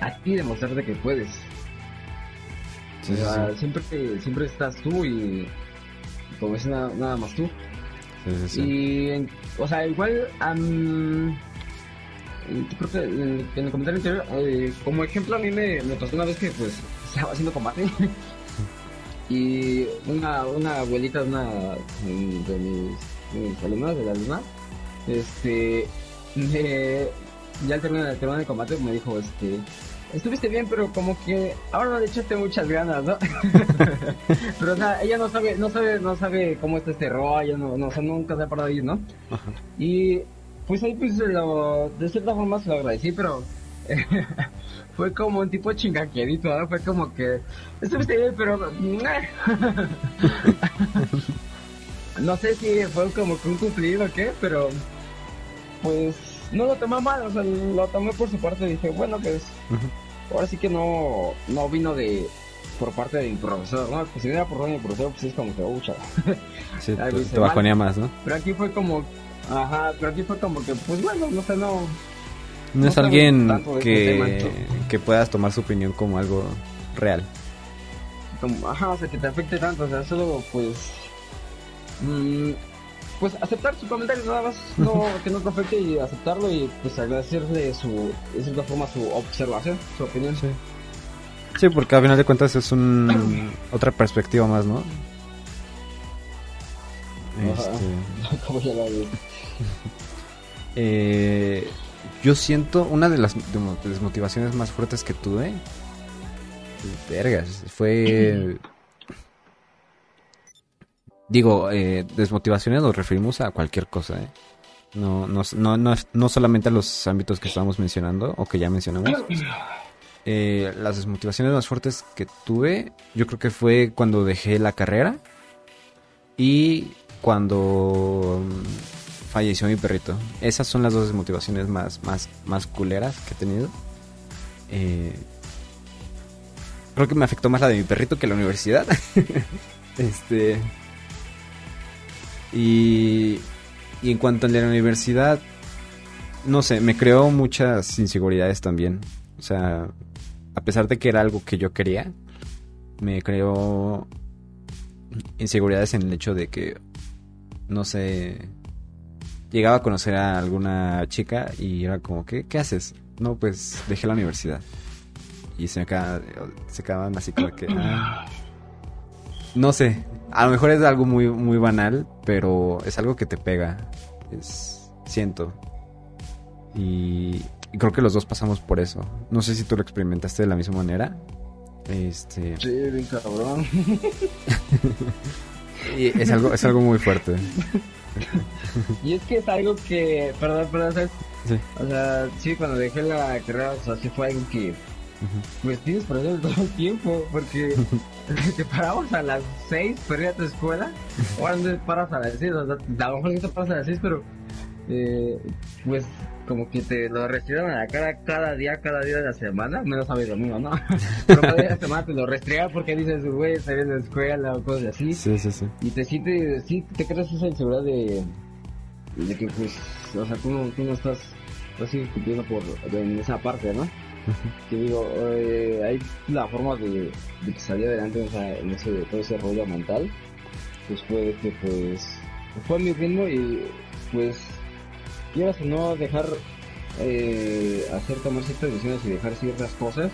a ti demostrarte que puedes. siempre siempre estás tú y como es nada, nada más tú. y o sea, igual creo que en, en el comentario anterior, eh, como ejemplo a mí me, me pasó una vez que pues estaba haciendo combate y una, una abuelita de una de mis, de mis alumnas, de la alumna, este, me, ya al terminar, al terminar el combate me dijo, este, estuviste bien, pero como que ahora no le echaste muchas ganas, ¿no? pero o sea, ella no sabe, no sabe, no sabe cómo está este rollo, no, no, o sea, nunca se ha parado ahí, ¿no? Ajá. Y pues ahí pues lo, de cierta forma se lo agradecí, pero fue como un tipo chingaquerito, ¿no? Fue como que estuviste bien, pero no sé si fue como que un cumplido o qué, pero pues no lo tomé mal, o sea, lo tomé por su parte y dije, bueno, pues Ujú. ahora sí que no, no vino de por parte del profesor, ¿no? Pues si era por parte del profesor, pues es como que, chaval. Sí, Ay, te, te bajonea más, ¿no? Pero aquí fue como, ajá, pero aquí fue como que, pues bueno, no sé, no, No, No es alguien de este que, que puedas tomar su opinión como algo real. como, ajá, o sea, que te afecte tanto, o sea, solo pues, mm, pues aceptar su comentario nada más, no, que no te afecte y aceptarlo y pues agradecerle su, de cierta forma su observación, su opinión. Sí. Sí, porque al final de cuentas es un otra perspectiva más, ¿no? Este, ya la eh, yo siento una de las desmotivaciones más fuertes que tuve. Vergas, fue. Digo, eh, desmotivaciones nos referimos a cualquier cosa, ¿eh? No, no, no, no, no solamente a los ámbitos que estábamos mencionando o que ya mencionamos. Eh, las desmotivaciones más fuertes que tuve, yo creo que fue cuando dejé la carrera y cuando mm, falleció mi perrito. Esas son las dos desmotivaciones más, más, más culeras que he tenido. Eh, creo que me afectó más la de mi perrito que la universidad. este. Y, y en cuanto a la universidad, no sé, me creó muchas inseguridades también. O sea, a pesar de que era algo que yo quería, me creó inseguridades en el hecho de que, no sé, llegaba a conocer a alguna chica y era como, ¿qué, qué haces? No, pues dejé la universidad. Y se me acaba- se acaban así como que... ah. no sé, a lo mejor es algo muy, muy banal, pero es algo que te pega. Es, siento. Y, y creo que los dos pasamos por eso. No sé si tú lo experimentaste de la misma manera. Este, Sí, bien cabrón. y es algo, es algo muy fuerte. Y es que es algo que, perdón, perdón, ¿sabes? Sí. O sea, sí, cuando dejé la carrera, o sea, sí fue algo que. Pues tienes presente todo el tiempo, porque te parabas a las 6 para ir a tu escuela, ahora no te paras a las 6, o sea, a lo mejor sí te paras a las 6, pero eh, pues como que te lo restregan a la cara cada día, cada día de la semana, menos sabes lo mismo, ¿no? pero cada día de la semana te lo restregan porque dices, güey, estoy en la escuela o cosas así, Sí, sí, sí. y te sientes, sí, te creas esa inseguridad de, de que pues, o sea, tú no, tú no estás así cumpliendo por, en esa parte, ¿no? Que digo, eh, hay la forma de, de que salir adelante en, esa- en ese, todo ese rollo mental, pues fue que pues fue mi ritmo y pues quieras o no dejar eh, hacer tomar ciertas decisiones y dejar ciertas cosas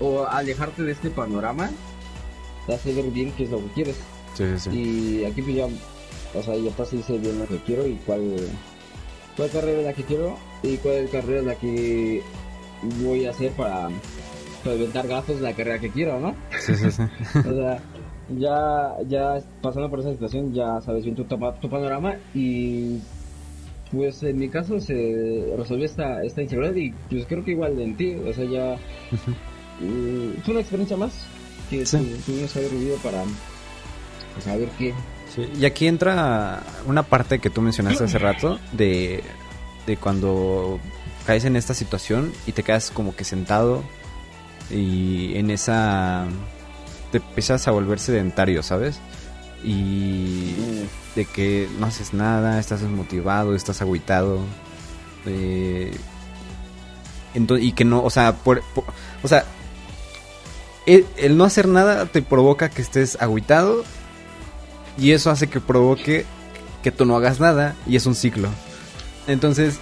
o alejarte de este panorama te hace ver bien qué es lo que quieres Sí, sí, sí. y aquí pues ya o sea ya y sé bien lo que quiero y cuál cuál carrera es la que quiero y cuál carrera es la que voy a hacer para solventar gastos de la carrera que quiero, ¿no? Sí, sí, sí. O sea, ya, ya pasando por esa situación ya sabes bien tu, tu panorama y pues en mi caso se resolvió esta, esta inseguridad y pues creo que igual en ti, o sea ya mm, fue una experiencia más que Sí. tu- tuvimos que haber vivido para pues, saber qué. Sí, Y aquí entra una parte que tú mencionaste hace rato de, de cuando caes en esta situación y te quedas como que sentado y en esa te empiezas a volver sedentario, ¿sabes? Y de que no haces nada, estás desmotivado, estás agüitado. eh, y que no, o sea, por, por- o sea, el, el no hacer nada te provoca que estés agüitado y eso hace que provoque que tú no hagas nada y es un ciclo. Entonces,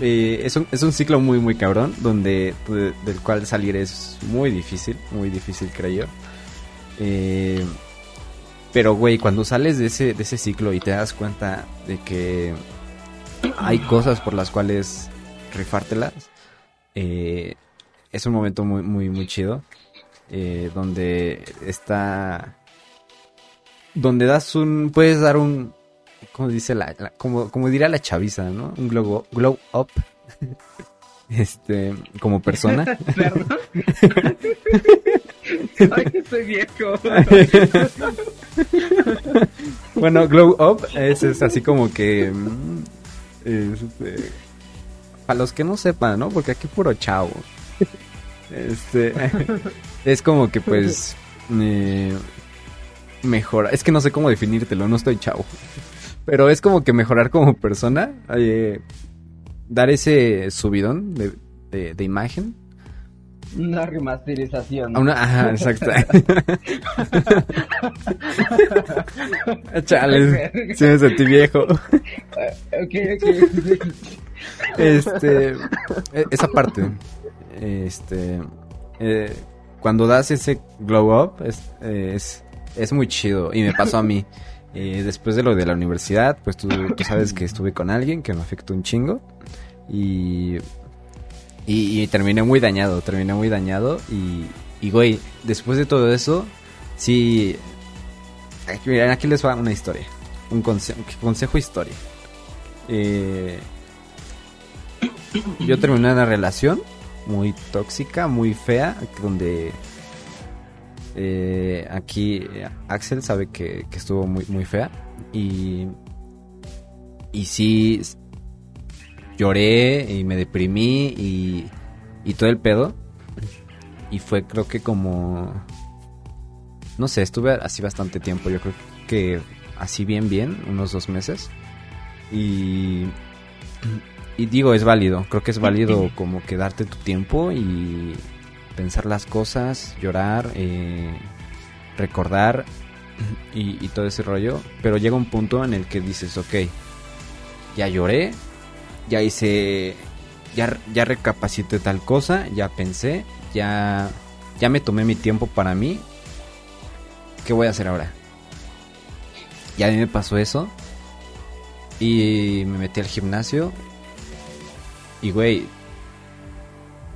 Eh, es, un, es un ciclo muy, muy cabrón, donde del cual salir es muy difícil, muy difícil, creo yo. Eh, pero, güey, cuando sales de ese, de ese ciclo y te das cuenta de que hay cosas por las cuales rifártelas, eh, es un momento muy, muy, muy chido. Eh, donde está. Donde das un. Puedes dar un. Como dice la. como, como diría la chaviza, ¿no? Un glow, glow up. este. Como persona. Perdón. Ay, estoy viejo. bueno, glow up es, es así como que. Mm, este, para los que no sepan, ¿no? Porque aquí puro chavo. Este. es como que pues. mejora. Es que no sé cómo definírtelo, no estoy chavo. Pero es como que mejorar como persona. Eh, dar ese subidón de, de, imagen. Una remasterización. Una, ajá, exacto. Chale, sí me sentí viejo. ok, ok. Este, e, esa parte, este, eh, cuando das ese glow up es, es, muy chido y me pasó a mí. Eh, después de lo de la universidad, pues tú, sabes que estuve con alguien que me afectó un chingo y, y, terminé muy dañado, terminé muy dañado y, y güey, después de todo eso, sí, aquí, aquí les va una historia, un consejo, consejo historia. Eh, yo terminé una relación muy tóxica, muy fea, donde eh, aquí Axel sabe que, estuvo muy, muy fea y, y sí lloré y me deprimí y, y todo el pedo. Y fue creo que como no sé, estuve así bastante tiempo, yo creo que así bien bien, unos dos meses. Y y digo, es válido, creo que es válido como que darte tu tiempo y pensar las cosas, llorar, eh, recordar y, todo ese rollo, pero llega un punto en el que dices, ok, ya lloré, ya hice, ya, ya recapacité tal cosa, ya pensé, ya, ya me tomé mi tiempo para mí, ¿qué voy a hacer ahora? Y a mí me pasó eso y me metí al gimnasio y güey,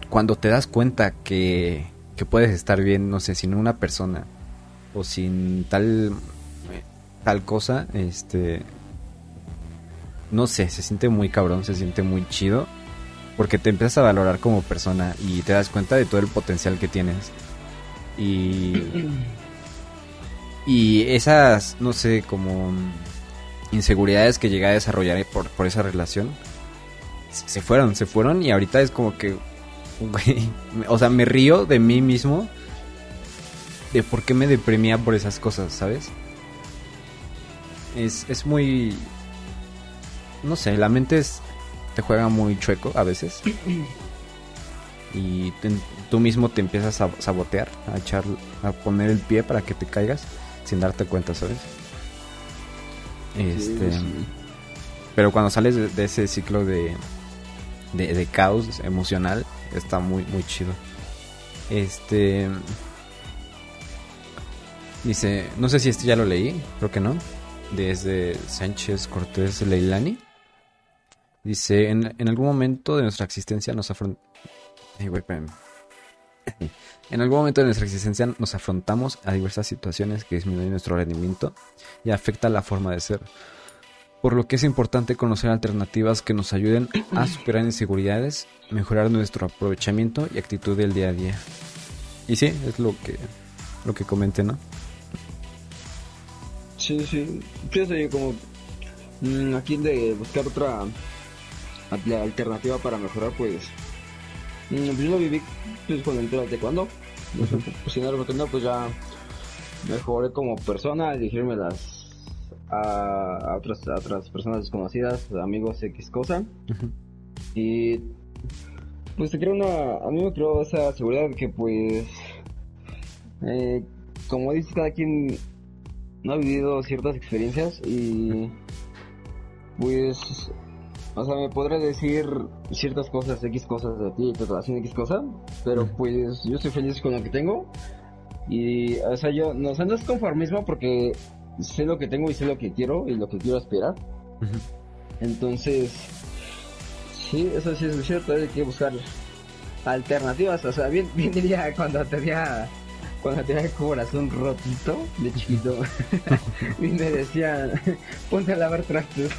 cuando te das cuenta que, que puedes estar bien, no sé, sin una persona o sin tal tal cosa, este no sé, se siente muy cabrón, se siente muy chido porque te empiezas a valorar como persona y te das cuenta de todo el potencial que tienes. Y y esas, no sé, como inseguridades que llegué a desarrollar por, por esa relación, se fueron, se fueron y ahorita es como que, güey, o sea, me río de mí mismo de por qué me deprimía por esas cosas, ¿sabes? Es, es muy, no sé, la mente es, te juega muy chueco a veces. Y tú mismo te empiezas a sabotear, a echar, a poner el pie para que te caigas sin darte cuenta, ¿sabes? Este, pero cuando sales de ese ciclo de, de, caos emocional. Está muy, muy chido. Este. Dice, no sé si este ya lo leí, creo que no. Desde Sánchez Cortés Leilani. Dice, en, en algún momento de nuestra existencia nos afrontamos... En algún momento de nuestra existencia nos afrontamos a diversas situaciones que disminuyen nuestro rendimiento y afecta la forma de ser por lo que es importante conocer alternativas que nos ayuden a superar inseguridades, mejorar nuestro aprovechamiento y actitud del día a día. Y sí, es lo que lo que comenté, ¿no? Sí, sí. Pienso yo como mm, aquí de buscar otra alternativa para mejorar, pues mm, pues yo lo viví pues cuando entré de cuando pues, no, pues ya mejoré como persona, elegirme las a, otras, a otras personas desconocidas, amigos X cosa. Y pues te creo una, a mí me creo esa seguridad que pues, eh, como dice cada quien no ha vivido ciertas experiencias y pues O sea, me podrás decir ciertas cosas, X cosas de ti, tatuación X cosa, pero pues yo estoy feliz con lo que tengo. Y, o sea, yo, no, o sea, no es conformismo porque sé lo que tengo y sé lo que quiero y lo que quiero aspirar. Entonces, sí, eso sí es cierto, hay que buscar alternativas. O sea, bien, bien diría cuando tenía cuando tenía el corazón rotito de chiquito y me decían ponte a lavar trastes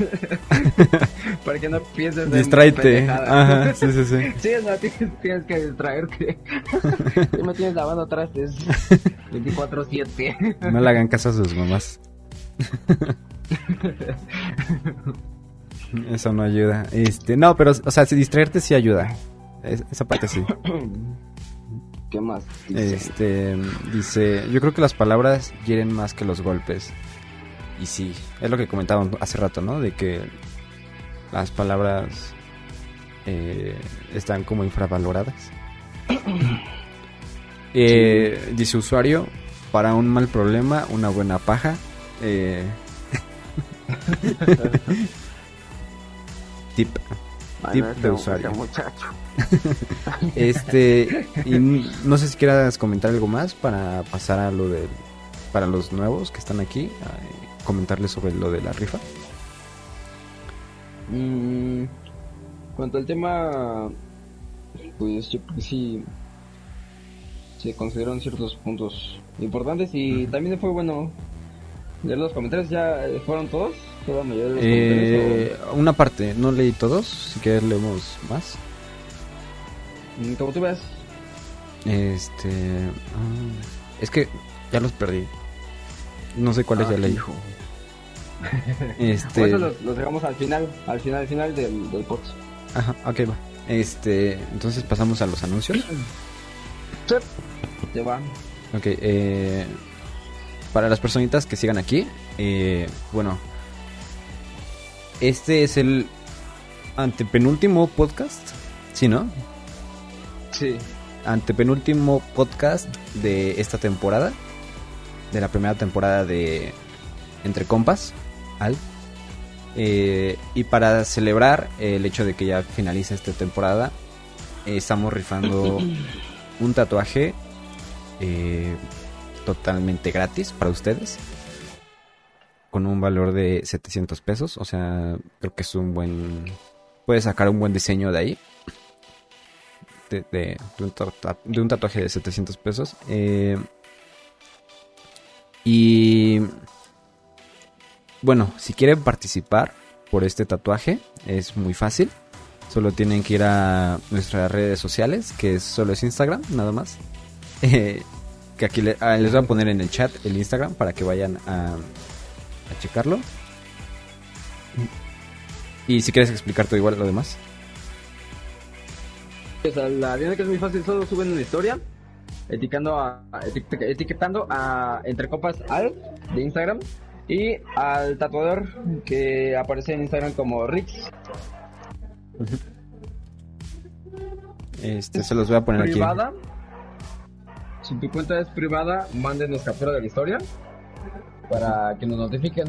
para que no pienses Distraite. Ajá, sí, sí, sí. Sí, no, tienes, tienes que distraerte. Tú me tienes lavando trastes 24-7. No le hagan caso a sus mamás. Eso no ayuda. Este, no, pero, o sea, si distraerte sí ayuda. esa parte sí. ¿Qué más? Este, dice, yo creo que las palabras hieren más que los golpes. Y sí, es lo que comentábamos hace rato, ¿no? De que las palabras eh, están como infravaloradas. eh, dice usuario, para un mal problema, una buena paja. Eh... Tip. Tip de usuario. Muchacho. este, y no sé si quieras comentar algo más para pasar a lo de para los nuevos que están aquí, comentarles sobre lo de la rifa. Mm, cuanto al tema, pues yo creo que sí se consideraron ciertos puntos importantes y también fue bueno leer los comentarios. ¿Ya fueron todos? ¿Toda mayoría de los eh, Una parte, no leí todos, si quieres leemos más. Mm, como tú ves. Este. Ah, es que ya los perdí. No sé cuáles ya leí. Este. Bueno, los, los, dejamos al final, al final, al final del, del post. Ajá, ok, va. Este, entonces pasamos a los anuncios. Sí, te va. Ok, eh, para las personitas que sigan aquí, eh, bueno, este es el antepenúltimo podcast, ¿sí, no? Sí. Antepenúltimo podcast de esta temporada. De la primera temporada de Entre Compas. Al. Eh, y para celebrar el hecho de que ya finaliza esta temporada, estamos rifando un tatuaje eh, totalmente gratis para ustedes. Con un valor de 700 pesos. O sea, creo que es un buen... Puedes sacar un buen diseño de ahí de, un, tatuaje de 700 pesos. Eh, y bueno, si quieren participar por este tatuaje, es muy fácil. Solo tienen que ir a nuestras redes sociales, que solo es Instagram, nada más. Eh, que aquí ah, les voy a poner en el chat el Instagram para que vayan a, a checarlo. Y si quieres explicar todo igual lo demás la dinámica es muy fácil, solo suben una historia etiquetando a, etiquetando a Entre Copas Al de Instagram y al tatuador que aparece en Instagram como Rix. Este se los voy a poner privada. Si tu cuenta es privada, mándenos captura de la historia para que nos notifiquen.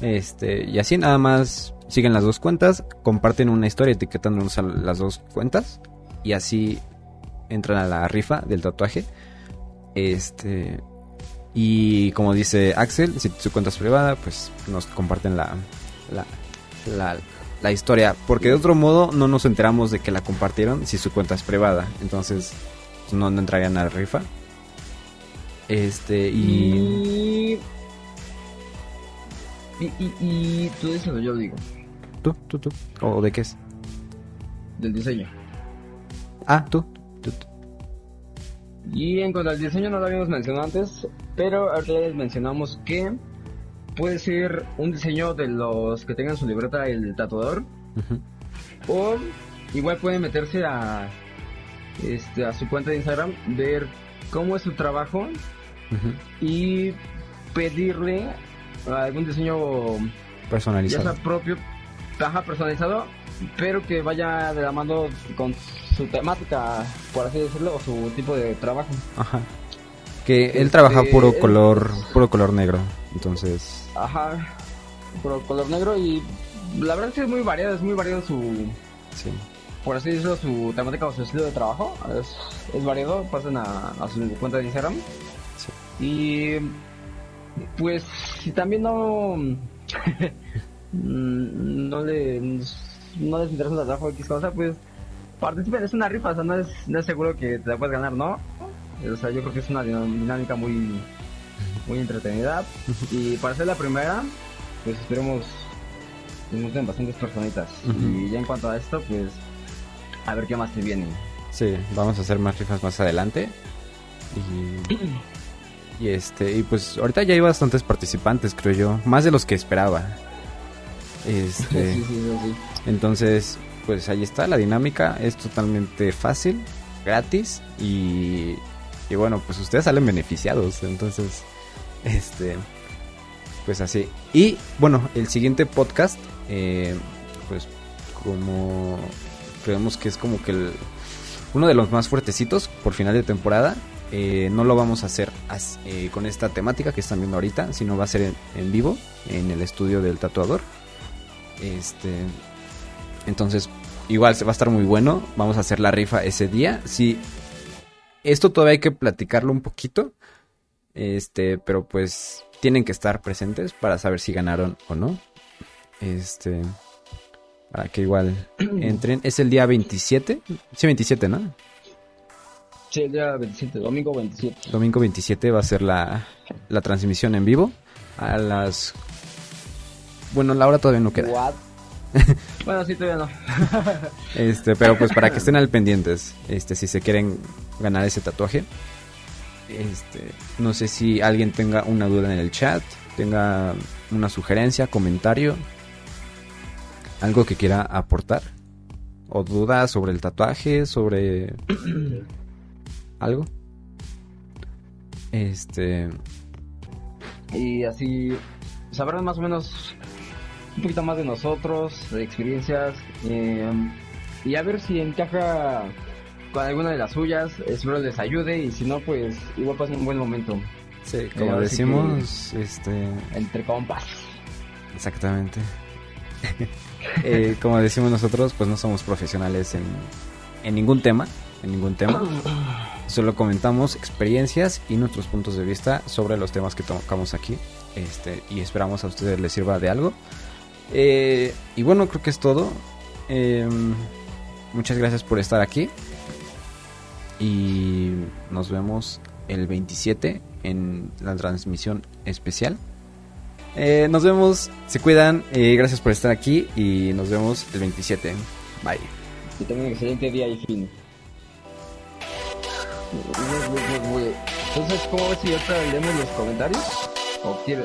Este, y así nada más siguen las dos cuentas, comparten una historia etiquetando las dos cuentas y así entran a la rifa del tatuaje. Este y como dice Axel, si su cuenta es privada, pues nos comparten la, la, la, historia. Porque de otro modo no nos enteramos de que la compartieron si su cuenta es privada. Entonces no, entrarían a la rifa. Este y... Y, y, y tú dices, yo digo. ¿Tú? ¿Tú? ¿Tú? ¿O de qué es? Del diseño. Ah, tú. Y en cuanto al diseño no lo habíamos mencionado antes, pero ahorita ya les mencionamos que puede ser un diseño de los que tengan su libreta el tatuador. O igual pueden meterse a este a su cuenta de Instagram, ver cómo es su trabajo y pedirle algún diseño personalizado. Ya sea propio caja personalizado, pero que vaya de la mano con su temática, por así decirlo, o su tipo de trabajo. Ajá. Que él trabaja este, puro color, puro color negro, entonces. Ajá. puro color negro y la verdad es que es muy variado, es muy variado su, Sí. Por así decirlo, su temática o su estilo de trabajo. Es, es variado, pasen a, a su cuenta de Instagram. Sí. Y pues si también no mm, no le no les interesa el trabajo X cosa, pues participen, es una rifa, o sea, no es, no es seguro que te la puedes ganar, ¿no? O sea, yo creo que es una dinámica muy muy entretenida y para ser la primera, pues esperemos que nos gusten bastantes personitas. Y ya en cuanto a esto, pues a ver qué más te viene. Sí, vamos a hacer más rifas más adelante. Y, y este, y pues ahorita ya hay bastantes participantes, creo yo, más de los que esperaba. Este, Sí, sí, sí, sí. entonces, pues ahí está la dinámica, es totalmente fácil, gratis y, y bueno, pues ustedes salen beneficiados, entonces, este, pues así. Y bueno, el siguiente podcast, eh, pues como creemos que es como que el, uno de los más fuertecitos por final de temporada. eh, no lo vamos a hacer eh, con esta temática que están viendo ahorita, sino va a ser en, en vivo en el estudio del tatuador. Este, entonces, igual se va a estar muy bueno. Vamos a hacer la rifa ese día. Sí, esto todavía hay que platicarlo un poquito. Este, pero pues tienen que estar presentes para saber si ganaron o no. Este, para que igual entren. Es el día 27. Sí, 27, ¿no? Sí, el día 27, domingo 27. Domingo 27 va a ser la, la transmisión en vivo. A las... Bueno, la hora todavía no queda. What? bueno, sí, todavía no. Este, pero pues para que estén al pendientes, este, si se quieren ganar ese tatuaje. Este, no sé si alguien tenga una duda en el chat, tenga una sugerencia, comentario, algo que quiera aportar, o dudas sobre el tatuaje, sobre algo. Este, y así sabrán más o menos un poquito más de nosotros, de experiencias, eh, y a ver si encaja con alguna de las suyas, espero les ayude y si no, pues igual pasen un buen momento sí, como ahora sí que- decimos, este, entre compas. Exactamente. Eh, como decimos nosotros, pues no somos profesionales en, en ningún tema, en ningún tema. Solo comentamos experiencias y nuestros puntos de vista sobre los temas que tocamos aquí. Este, y esperamos a ustedes les sirva de algo. Eh, y bueno, creo que es todo. Eh, muchas gracias por estar aquí. Y nos vemos el 27 en la transmisión especial. Eh, nos vemos, se cuidan, eh, gracias por estar aquí y nos vemos el 27. Bye. Que tengan un excelente día y fin. Entonces, ¿cómo ves si ahorita leemos los comentarios? ¿O quieres?